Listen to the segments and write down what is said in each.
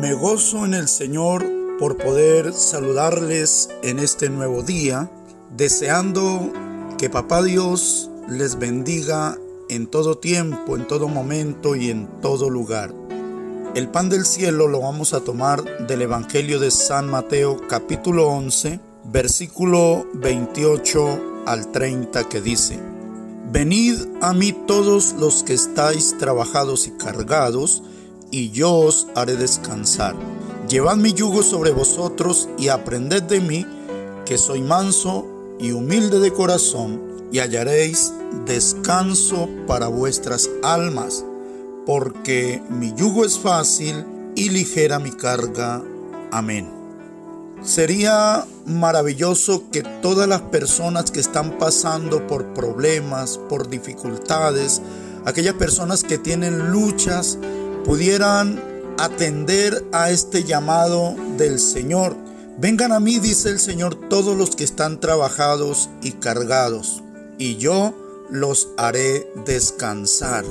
Me gozo en el Señor por poder saludarles en este nuevo día, deseando que Papá Dios les bendiga en todo tiempo, en todo momento y en todo lugar. El pan del cielo lo vamos a tomar del Evangelio de San Mateo capítulo 11, versículo 28 al 30 que dice, Venid a mí todos los que estáis trabajados y cargados, y yo os haré descansar. Llevad mi yugo sobre vosotros y aprended de mí, que soy manso y humilde de corazón, y hallaréis descanso para vuestras almas, porque mi yugo es fácil y ligera mi carga. Amén. Sería maravilloso que todas las personas que están pasando por problemas, por dificultades, aquellas personas que tienen luchas, pudieran atender a este llamado del Señor. Vengan a mí, dice el Señor, todos los que están trabajados y cargados, y yo los haré descansar.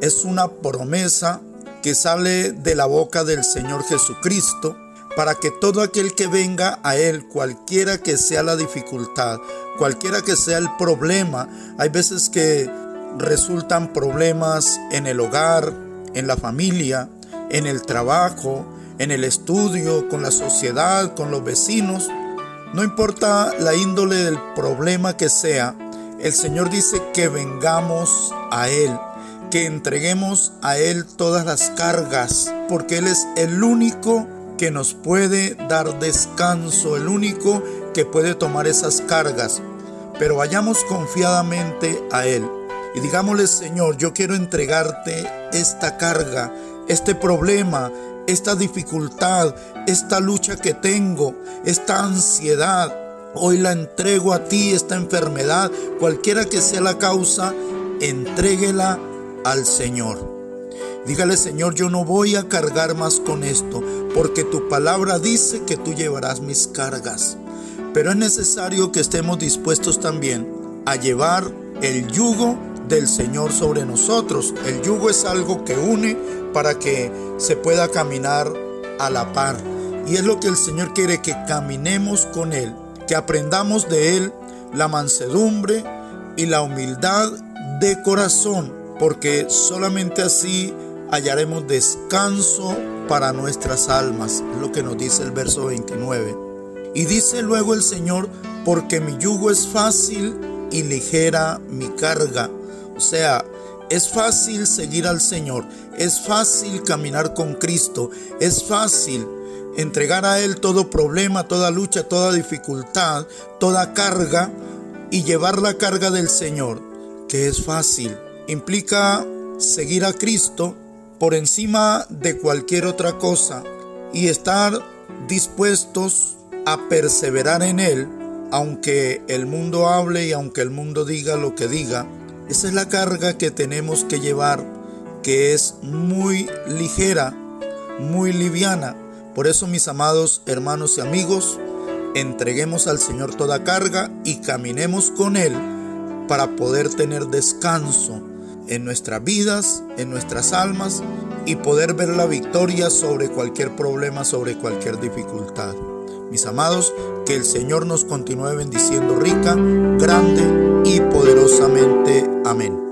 Es una promesa que sale de la boca del Señor Jesucristo para que todo aquel que venga a Él, cualquiera que sea la dificultad, cualquiera que sea el problema, hay veces que resultan problemas en el hogar, en la familia, en el trabajo, en el estudio, con la sociedad, con los vecinos. No importa la índole del problema que sea, el Señor dice que vengamos a Él, que entreguemos a Él todas las cargas, porque Él es el único que nos puede dar descanso, el único que puede tomar esas cargas. Pero vayamos confiadamente a Él y digámosle, Señor, yo quiero entregarte esta carga, este problema, esta dificultad, esta lucha que tengo, esta ansiedad. Hoy la entrego a ti, esta enfermedad, cualquiera que sea la causa, entréguela al Señor. Dígale, Señor, yo no voy a cargar más con esto, porque tu palabra dice que tú llevarás mis cargas. Pero es necesario que estemos dispuestos también a llevar el yugo del Señor sobre nosotros. El yugo es algo que une para que se pueda caminar a la par. Y es lo que el Señor quiere, que caminemos con Él, que aprendamos de Él la mansedumbre y la humildad de corazón, porque solamente así hallaremos descanso para nuestras almas, lo que nos dice el verso 29. Y dice luego el Señor, porque mi yugo es fácil y ligera mi carga. O sea, es fácil seguir al Señor, es fácil caminar con Cristo, es fácil entregar a Él todo problema, toda lucha, toda dificultad, toda carga y llevar la carga del Señor, que es fácil. Implica seguir a Cristo por encima de cualquier otra cosa y estar dispuestos a perseverar en Él, aunque el mundo hable y aunque el mundo diga lo que diga esa es la carga que tenemos que llevar, que es muy ligera, muy liviana. Por eso, mis amados hermanos y amigos, entreguemos al Señor toda carga y caminemos con Él para poder tener descanso en nuestras vidas, en nuestras almas y poder ver la victoria sobre cualquier problema, sobre cualquier dificultad. Mis amados, que el Señor nos continúe bendiciendo rica, grande y poderosamente. Amén.